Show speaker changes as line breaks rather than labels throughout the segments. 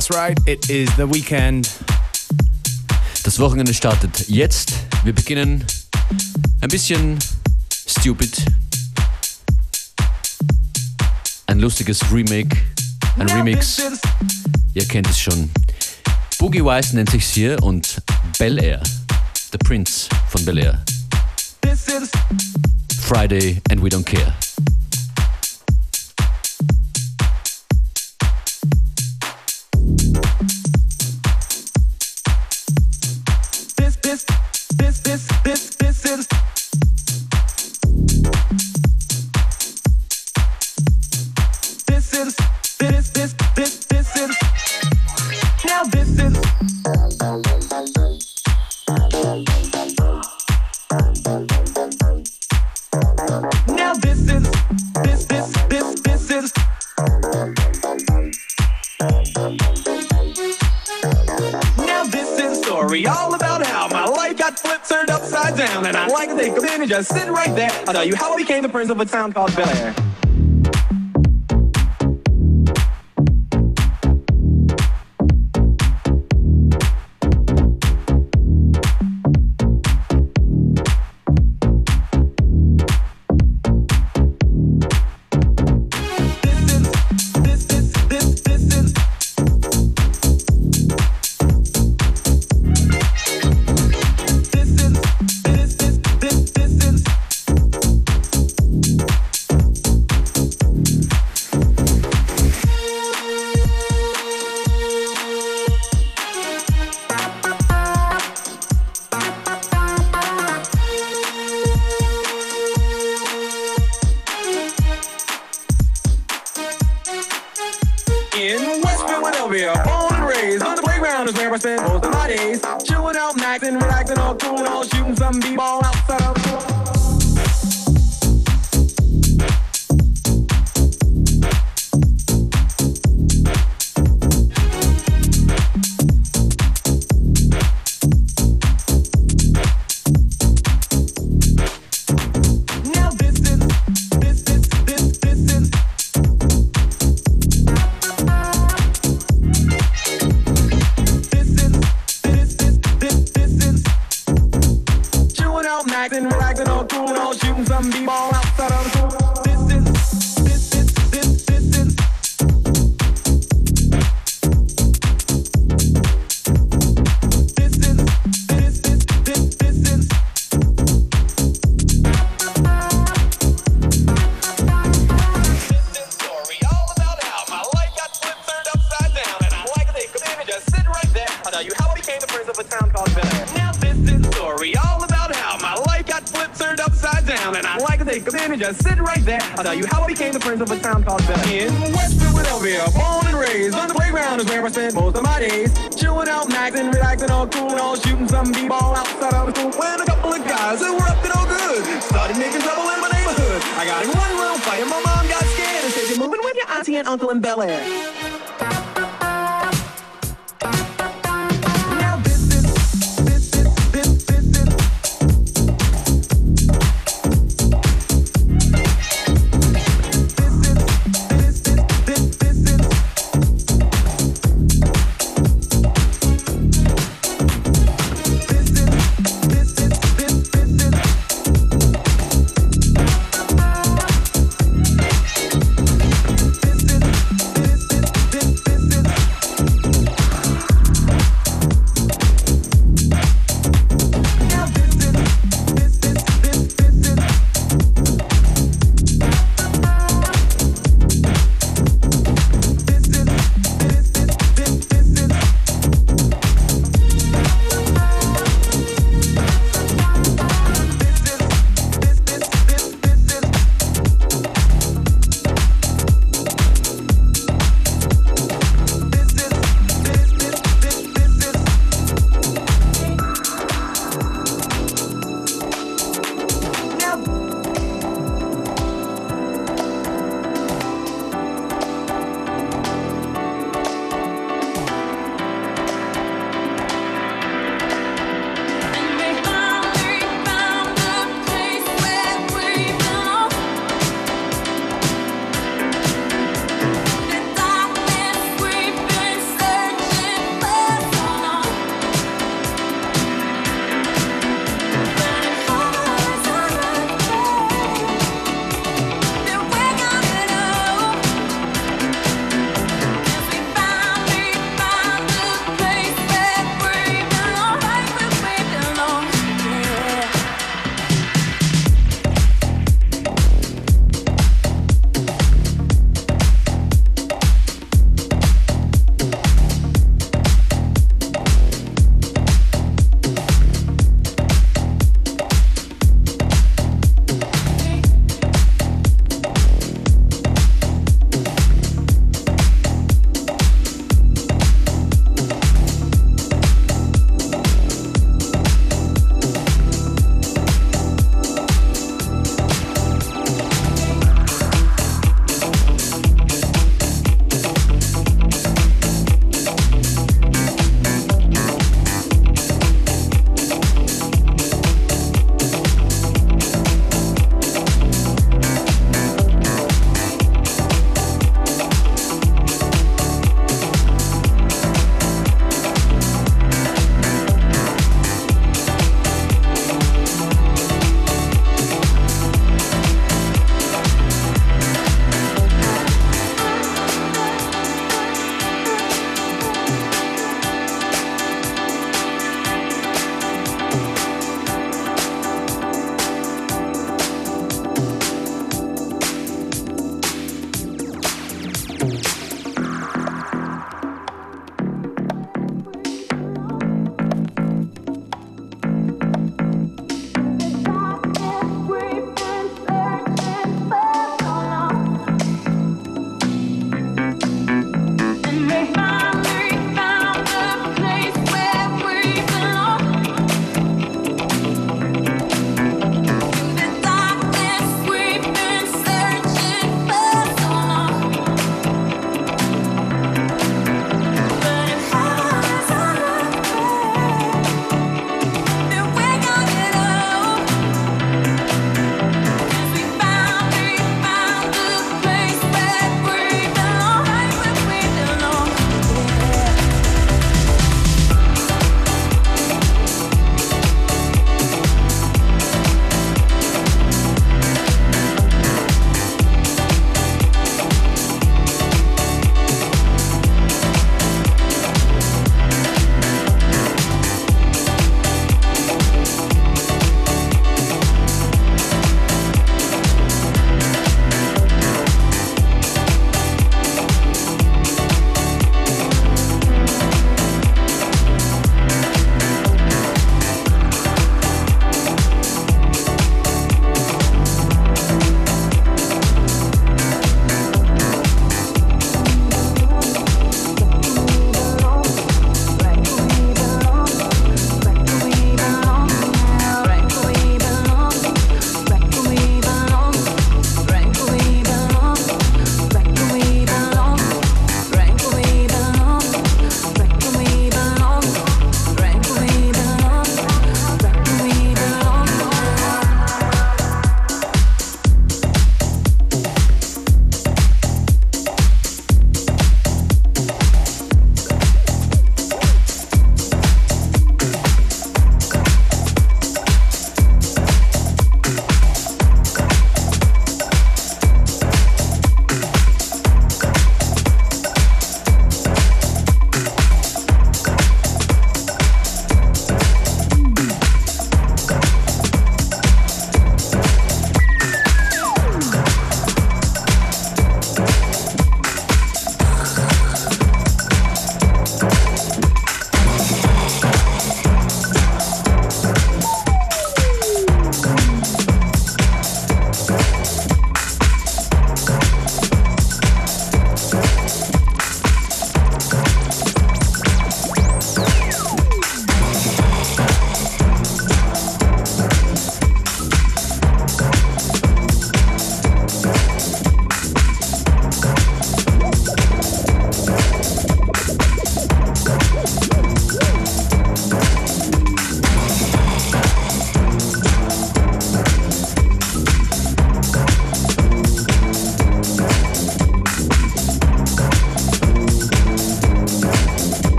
That's right, it is the weekend.
Das Wochenende startet jetzt. Wir beginnen ein bisschen stupid. Ein lustiges Remake, ein Remix. Ihr kennt es schon. Boogie Wise nennt sich's hier und Bel Air, der Prinz von Bel Air. Friday and we don't care.
Friends prince of a town called Bel Air. just sit right there. I'll tell you how I became the prince of a town called Bel In West Philadelphia, born and raised, on the playground is where I spent most of my days. Chilling out, maxing, relaxing, all cool, all shooting some b-ball outside of school. When a couple of guys that were up to no good started making trouble in my neighborhood. I got in one little fight my mom got scared and said, you're moving with your auntie and uncle in Bel Air.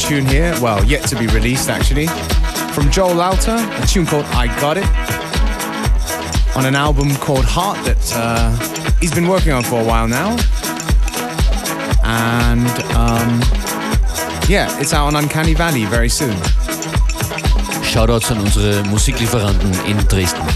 Tune here. Well, yet to be released actually. From Joel Lauter, a tune called I Got It. On an album called Heart that uh, he's been working on for a while now. And um, yeah, it's out on Uncanny Valley very soon.
Shoutouts an unsere Musiklieferanten in Dresden.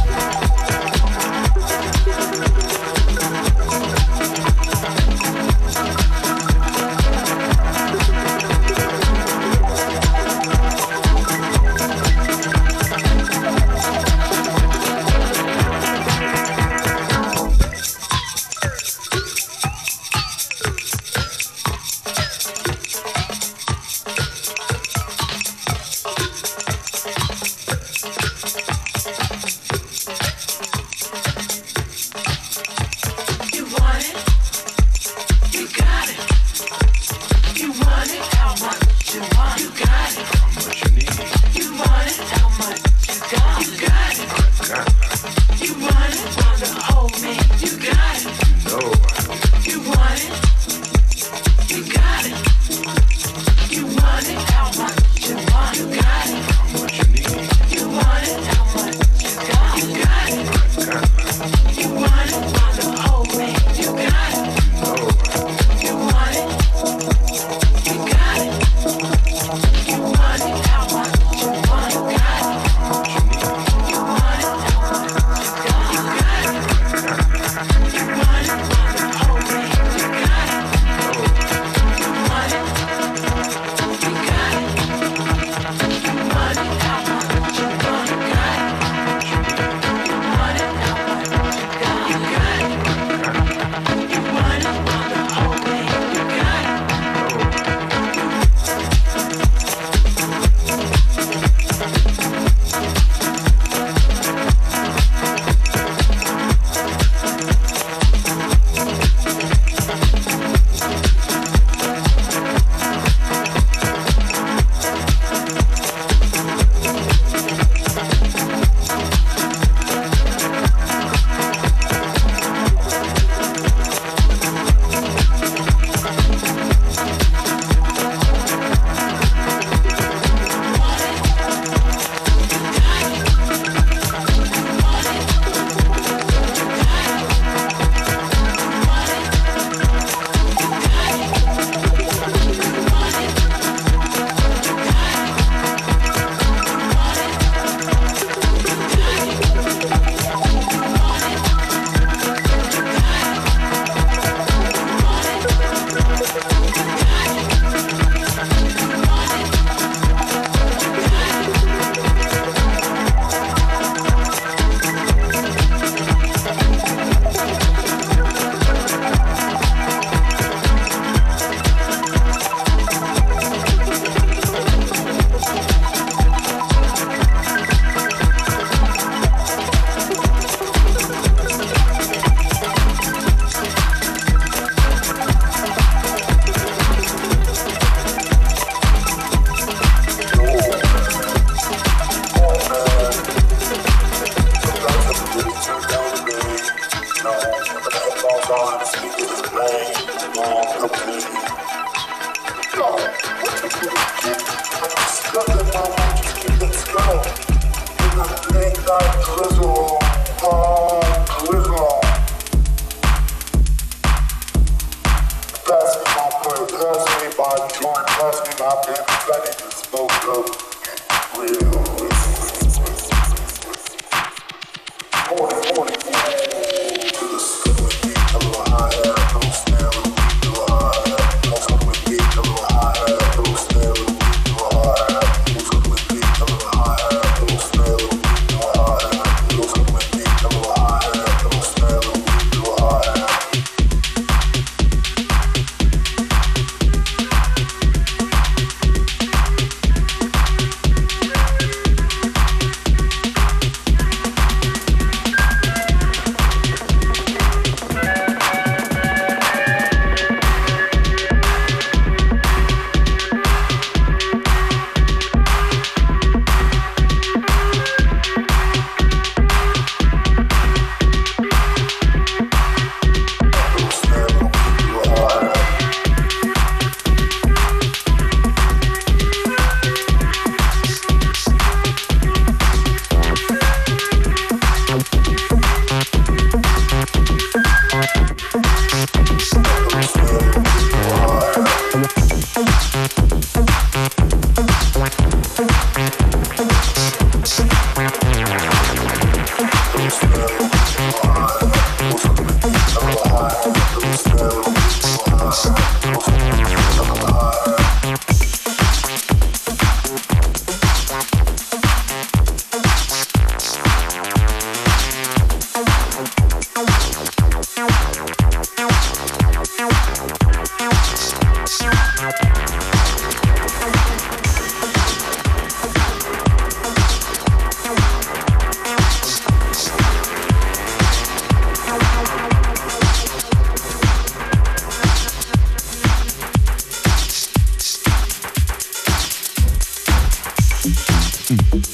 Mm.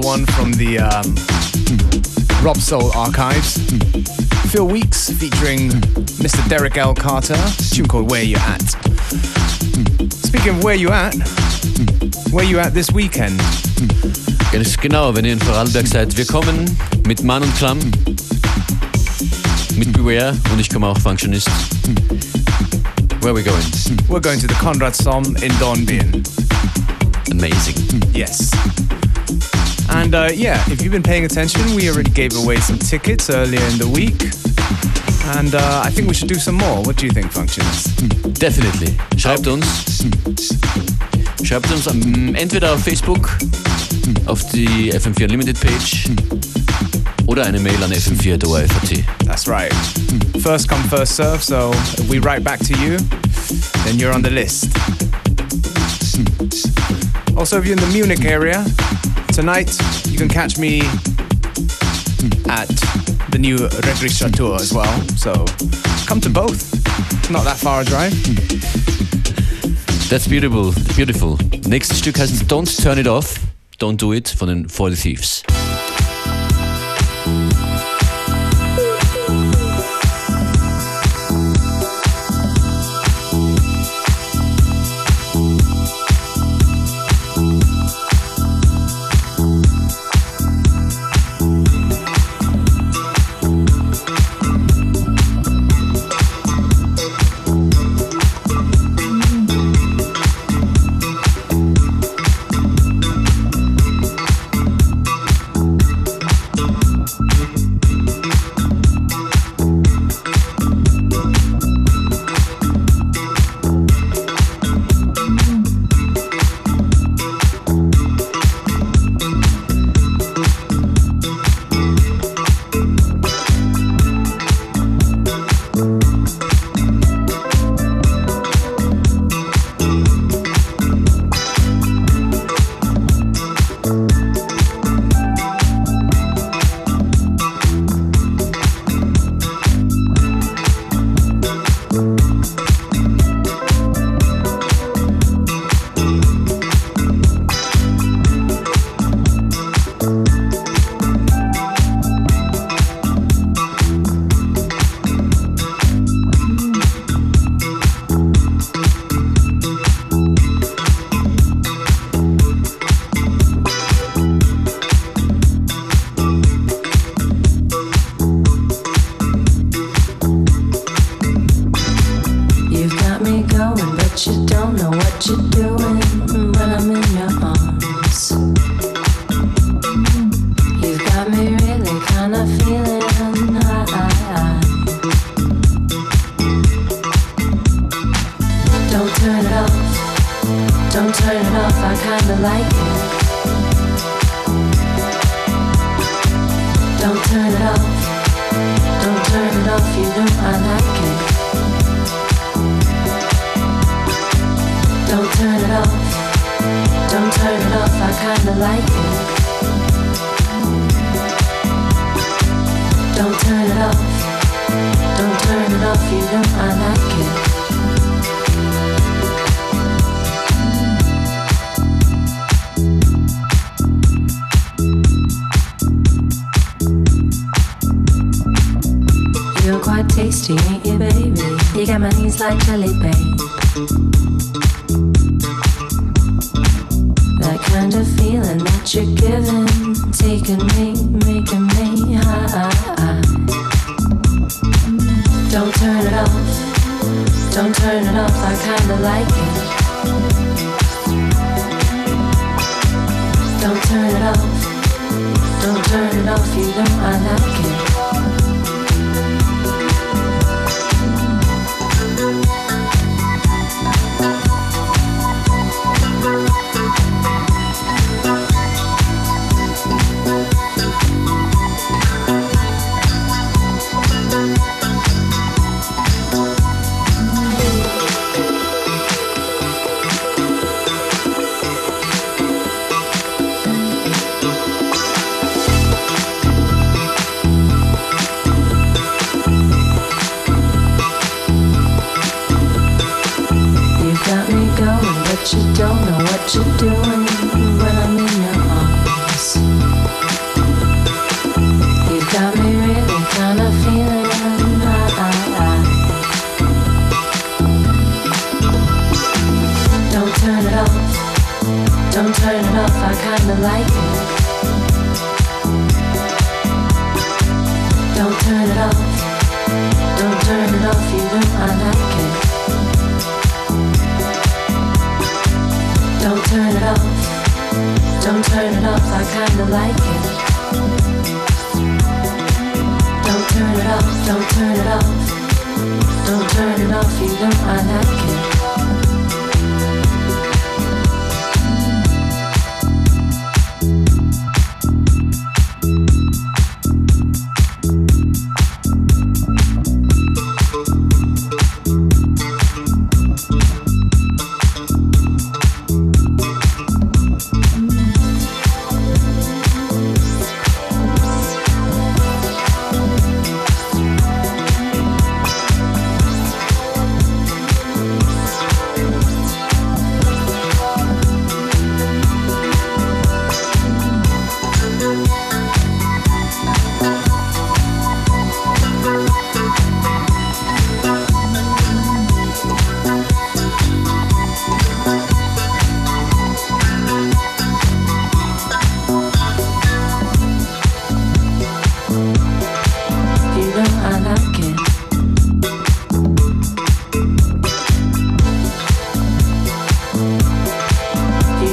another one from the um, Robsoul archives. Phil Weeks featuring Mr. Derrick L. Carter, tune called Where You At. Speaking of Where You At, Where You At this weekend?
Ganz genau, wenn ihr in Vorarlberg seid. Wir kommen mit Mann und Klamm, mit Beware und ich komme auch Functionist. Where are we going?
We're going to the Conrad Sohm in Dornbirn.
Amazing.
Yes. And uh, yeah, if you've been paying attention, we already gave away some tickets earlier in the week. And uh, I think we should do some more. What do you think, Functions?
Definitely. Schreibt uns. Schreibt uns entweder auf Facebook, auf die FM4 Unlimited Page oder eine Mail an fm4.at.
That's right. First come, first serve. So if we write back to you, then you're on the list. Also, if you're in the Munich area, tonight you can catch me at the new Registratur as well. So come to both. Not that far a drive.
That's beautiful, beautiful. Nächstes Stück heißt Don't Turn It Off, Don't Do It von den 40 Thieves.
It off. I kinda it. Don't turn it off. Don't turn it off. You know I like it. You're quite tasty, ain't you, baby? You got my knees like jelly, babe.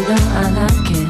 know I like it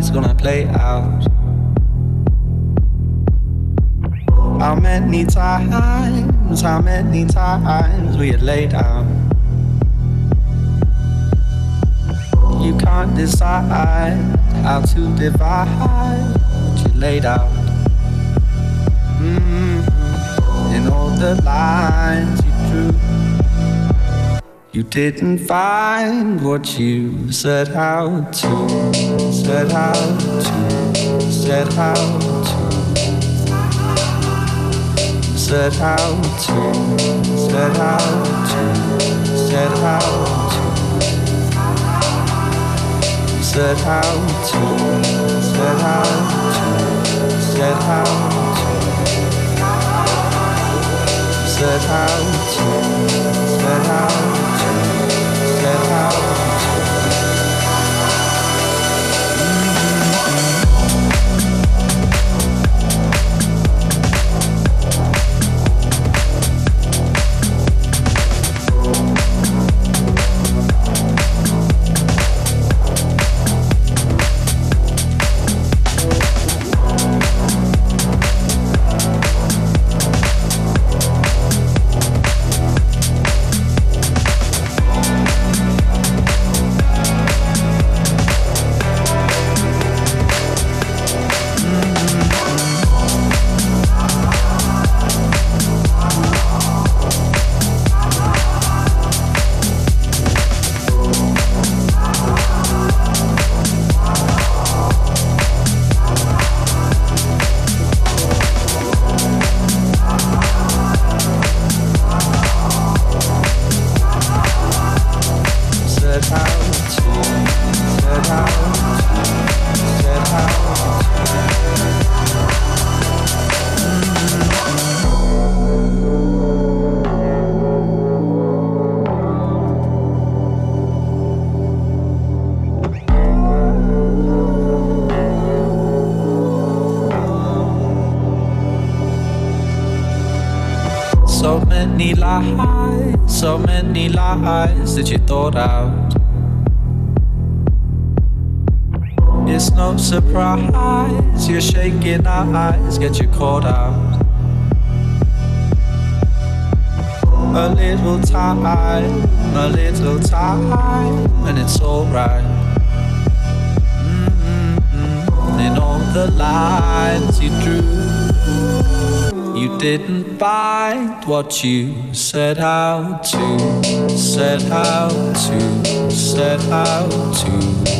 it's gonna didn't find what you set out to set out to, set out to, set out to, set out to, set out to, set out to, set out to, set out to, set out set out It's no surprise you're shaking our eyes get you caught out. A little time, a little time, and it's alright. Mm-hmm. And all the lines you drew, you didn't find what you set out to, set out to, set out to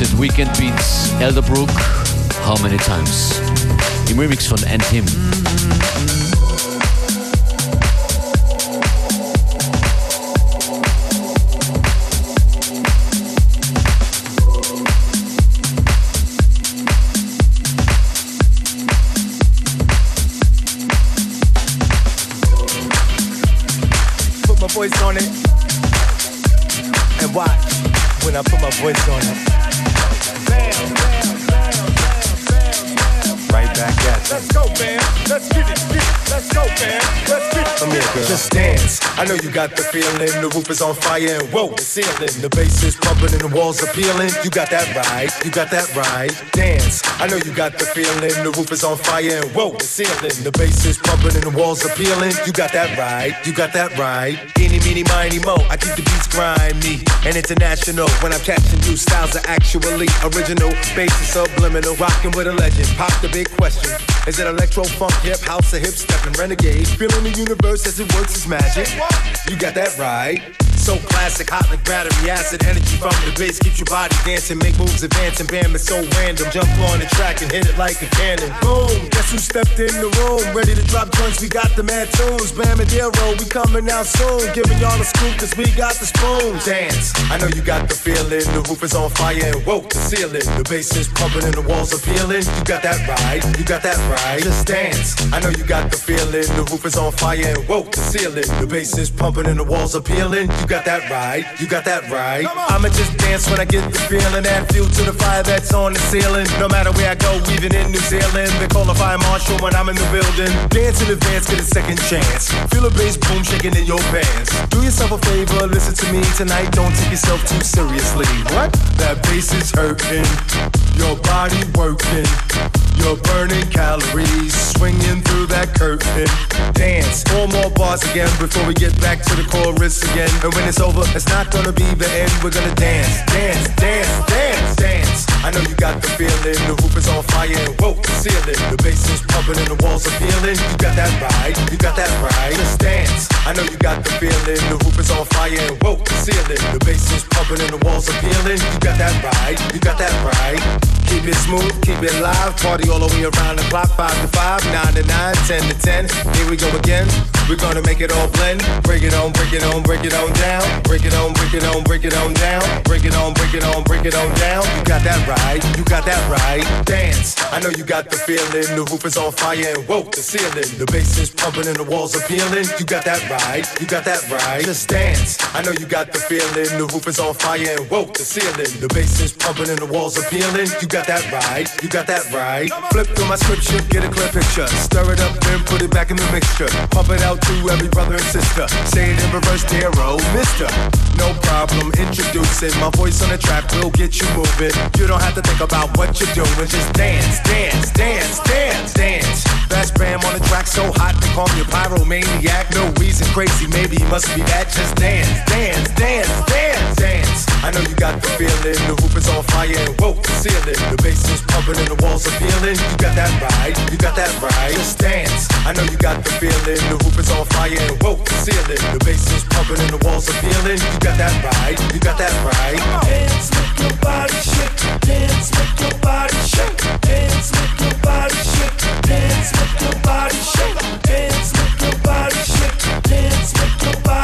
Weekend Beats, Elderbrook, How Many Times? Im Remix von Andhim.
Put my voice on it and watch when I put my voice on it. I know you got the feeling. The roof is on fire and whoa, the ceiling. The bass is pumping and the walls are peeling. You got that right. You got that right. Dance. I know you got the feeling. The roof is on fire and whoa, the ceiling. The bass is pumping and the walls are peeling. You got that right. You got that right. Eeny, meeny, miny, mo. I keep the beats grimy and international. When I'm catching new styles are actually original. Bass is subliminal. Rocking with a legend. Pop the big question. Is it electro, funk, hip, house, or hip stepping renegade? Feeling the universe as it works is magic. You got that right. So classic, hot like battery acid. Energy from the bass keeps your body dancing. Make moves advancing. Bam, it's so random. Jump on the track and hit it like a cannon. Boom, guess who stepped in the room? Ready to drop joints, we got the mad tunes. Bam and Dero, we coming out soon. Giving y'all a scoop, cause we got the spoon. Dance, I know you got the feeling. The roof is on fire and woke the ceiling. The bass is pumping and the walls are peeling. You got that right, you got that right. Just dance, I know you got the feeling. The roof is on fire and woke the ceiling. The bass is pumping and the walls are peeling. You got that right. You got that right. I'ma just dance when I get the feeling. Add fuel to the fire that's on the ceiling. No matter where I go, even in New Zealand. They call a fire marshal when I'm in the building. Dance in advance, get a second chance. Feel a bass boom shaking in your pants. Do yourself a favor, listen to me tonight. Don't take yourself too seriously. What? That bass is hurting. Your body working. You're burning calories, swinging through that curtain. Dance, four more bars again before we get back to the chorus again. And when it's over, it's not gonna be the end. We're gonna dance, dance, dance, dance, dance. I know you got the feeling. The roof is on fire and whoa, the ceiling. The bass is pumping and the walls are peeling. You got that right, you got that right. Just dance. I know you got the feeling. The roof is on fire and whoa, the ceiling. The bass is pumping and the walls are peeling. You got that right, you got that right. Keep it smooth, keep it live. Party all the way around the clock. Five to five, nine to nine, ten to ten. Here we go again. We're gonna make it all blend. Break it on, break it on, break it on down. Break it on, break it on, break it on down. Break it on, break it on, break it on down. You got that right, you got that right. Dance. I know you got the feeling. The roof is on fire and whoa, the ceiling. The bass is pumping and the walls are peeling. You got that right, you got that right. Just dance. I know you got the feeling. The roof is on fire and whoa, the ceiling. The bass is pumping and the walls are peeling. You got that right, you got that right. Flip through my scripture, get a clear picture. Stir it up, then put it back in the mixture. Pump it out to every brother and sister. Say it in reverse, dear mister. No problem, introducing my voice on the track will get you moving. You don't have to think about what you're doing, just dance, dance, dance, dance, dance. Fast bam on the track, so hot they call me a pyromaniac. No reason crazy, maybe must be that. Just dance, dance, dance, dance, dance. I know you got the feeling, the hoop is on fire and whoa, the ceiling. The bass is pumping and the walls are peeling. You got that right, you got that right. Just dance. I know you got the feeling, the hoop is on fire and whoa, the ceiling. The bass is pumping and the walls are peeling. You got that right, you got that right. Dance, make your body shake. Dance, make your body shake. Dance, make your body shake. Dance, make your body shake. Dance, make your body shake. Dance, make your body